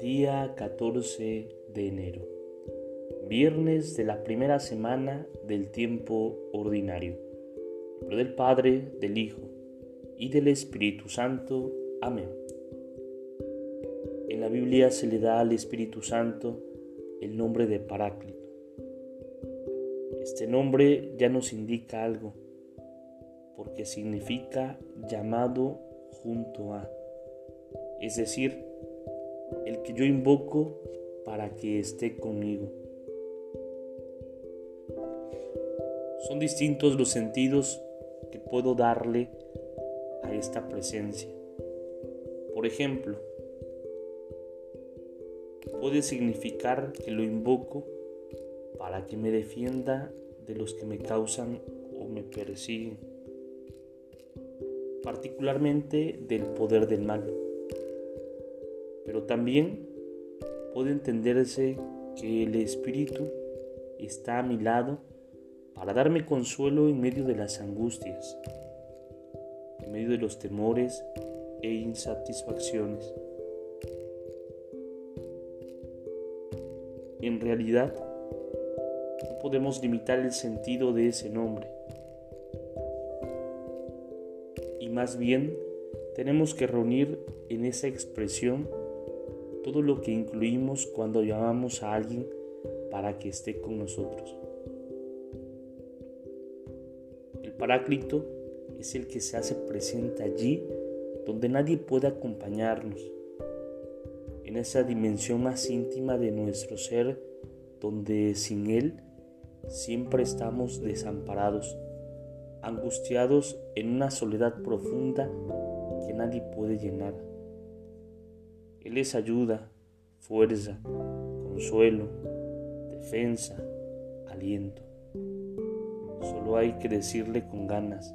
Día 14 de enero, viernes de la primera semana del tiempo ordinario. Del Padre, del Hijo y del Espíritu Santo. Amén. En la Biblia se le da al Espíritu Santo el nombre de Paráclito. Este nombre ya nos indica algo, porque significa llamado junto a, es decir, el que yo invoco para que esté conmigo. Son distintos los sentidos que puedo darle esta presencia. Por ejemplo, puede significar que lo invoco para que me defienda de los que me causan o me persiguen, particularmente del poder del mal pero también puede entenderse que el Espíritu está a mi lado para darme consuelo en medio de las angustias, en medio de los temores e insatisfacciones. En realidad, no podemos limitar el sentido de ese nombre. Y más bien, tenemos que reunir en esa expresión todo lo que incluimos cuando llamamos a alguien para que esté con nosotros. El Paráclito es el que se hace presente allí donde nadie puede acompañarnos, en esa dimensión más íntima de nuestro ser, donde sin Él siempre estamos desamparados, angustiados en una soledad profunda que nadie puede llenar. Él es ayuda, fuerza, consuelo, defensa, aliento. Solo hay que decirle con ganas,